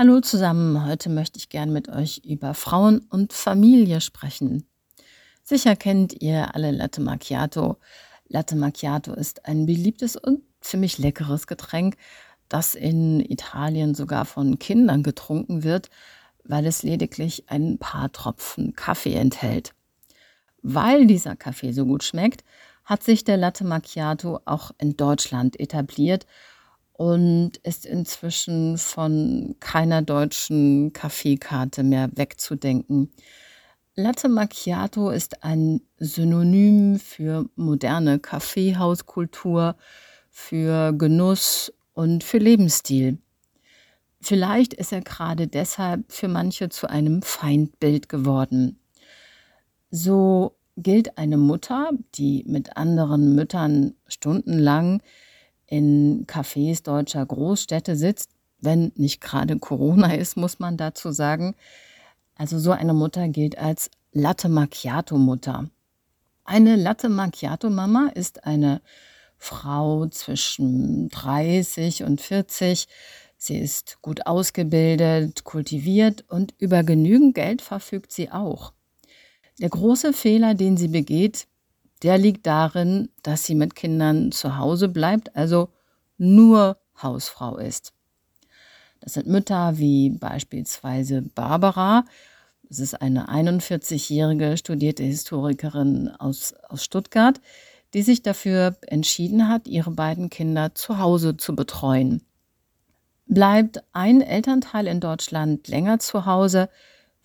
Hallo zusammen, heute möchte ich gern mit euch über Frauen und Familie sprechen. Sicher kennt ihr alle Latte Macchiato. Latte Macchiato ist ein beliebtes und ziemlich leckeres Getränk, das in Italien sogar von Kindern getrunken wird, weil es lediglich ein paar Tropfen Kaffee enthält. Weil dieser Kaffee so gut schmeckt, hat sich der Latte Macchiato auch in Deutschland etabliert und ist inzwischen von keiner deutschen Kaffeekarte mehr wegzudenken. Latte Macchiato ist ein Synonym für moderne Kaffeehauskultur, für Genuss und für Lebensstil. Vielleicht ist er gerade deshalb für manche zu einem Feindbild geworden. So gilt eine Mutter, die mit anderen Müttern stundenlang in Cafés deutscher Großstädte sitzt, wenn nicht gerade Corona ist, muss man dazu sagen. Also so eine Mutter gilt als Latte Macchiato Mutter. Eine Latte Macchiato Mama ist eine Frau zwischen 30 und 40. Sie ist gut ausgebildet, kultiviert und über genügend Geld verfügt sie auch. Der große Fehler, den sie begeht, der liegt darin, dass sie mit Kindern zu Hause bleibt, also nur Hausfrau ist. Das sind Mütter wie beispielsweise Barbara. Das ist eine 41-jährige studierte Historikerin aus, aus Stuttgart, die sich dafür entschieden hat, ihre beiden Kinder zu Hause zu betreuen. Bleibt ein Elternteil in Deutschland länger zu Hause,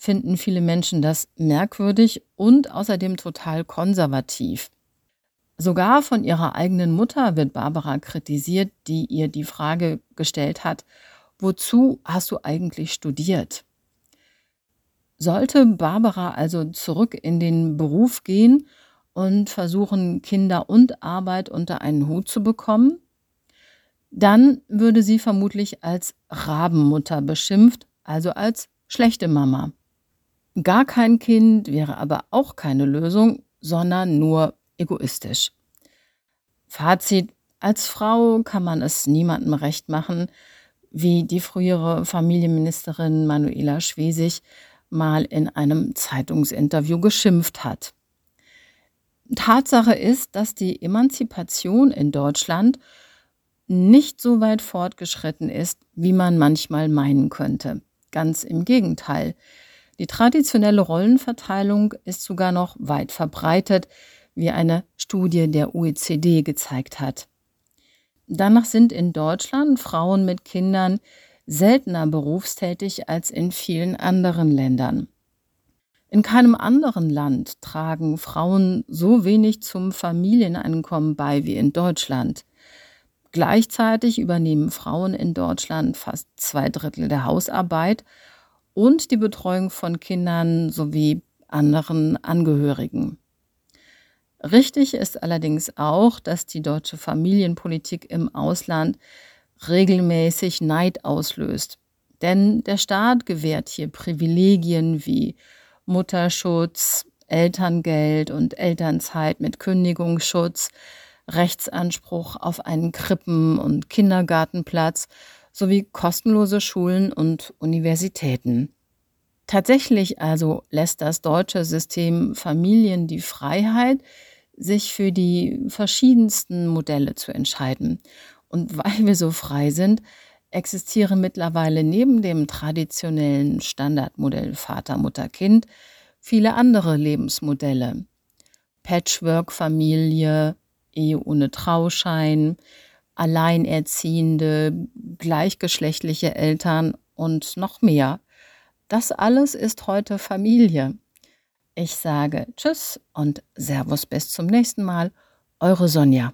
finden viele Menschen das merkwürdig und außerdem total konservativ. Sogar von ihrer eigenen Mutter wird Barbara kritisiert, die ihr die Frage gestellt hat, wozu hast du eigentlich studiert? Sollte Barbara also zurück in den Beruf gehen und versuchen, Kinder und Arbeit unter einen Hut zu bekommen? Dann würde sie vermutlich als Rabenmutter beschimpft, also als schlechte Mama. Gar kein Kind wäre aber auch keine Lösung, sondern nur egoistisch. Fazit, als Frau kann man es niemandem recht machen, wie die frühere Familienministerin Manuela Schwesig mal in einem Zeitungsinterview geschimpft hat. Tatsache ist, dass die Emanzipation in Deutschland nicht so weit fortgeschritten ist, wie man manchmal meinen könnte. Ganz im Gegenteil. Die traditionelle Rollenverteilung ist sogar noch weit verbreitet, wie eine Studie der OECD gezeigt hat. Danach sind in Deutschland Frauen mit Kindern seltener berufstätig als in vielen anderen Ländern. In keinem anderen Land tragen Frauen so wenig zum Familieneinkommen bei wie in Deutschland. Gleichzeitig übernehmen Frauen in Deutschland fast zwei Drittel der Hausarbeit und die Betreuung von Kindern sowie anderen Angehörigen. Richtig ist allerdings auch, dass die deutsche Familienpolitik im Ausland regelmäßig Neid auslöst. Denn der Staat gewährt hier Privilegien wie Mutterschutz, Elterngeld und Elternzeit mit Kündigungsschutz, Rechtsanspruch auf einen Krippen- und Kindergartenplatz sowie kostenlose Schulen und Universitäten. Tatsächlich also lässt das deutsche System Familien die Freiheit, sich für die verschiedensten Modelle zu entscheiden. Und weil wir so frei sind, existieren mittlerweile neben dem traditionellen Standardmodell Vater, Mutter, Kind viele andere Lebensmodelle. Patchwork-Familie, Ehe ohne Trauschein, Alleinerziehende, gleichgeschlechtliche Eltern und noch mehr. Das alles ist heute Familie. Ich sage Tschüss und Servus bis zum nächsten Mal. Eure Sonja.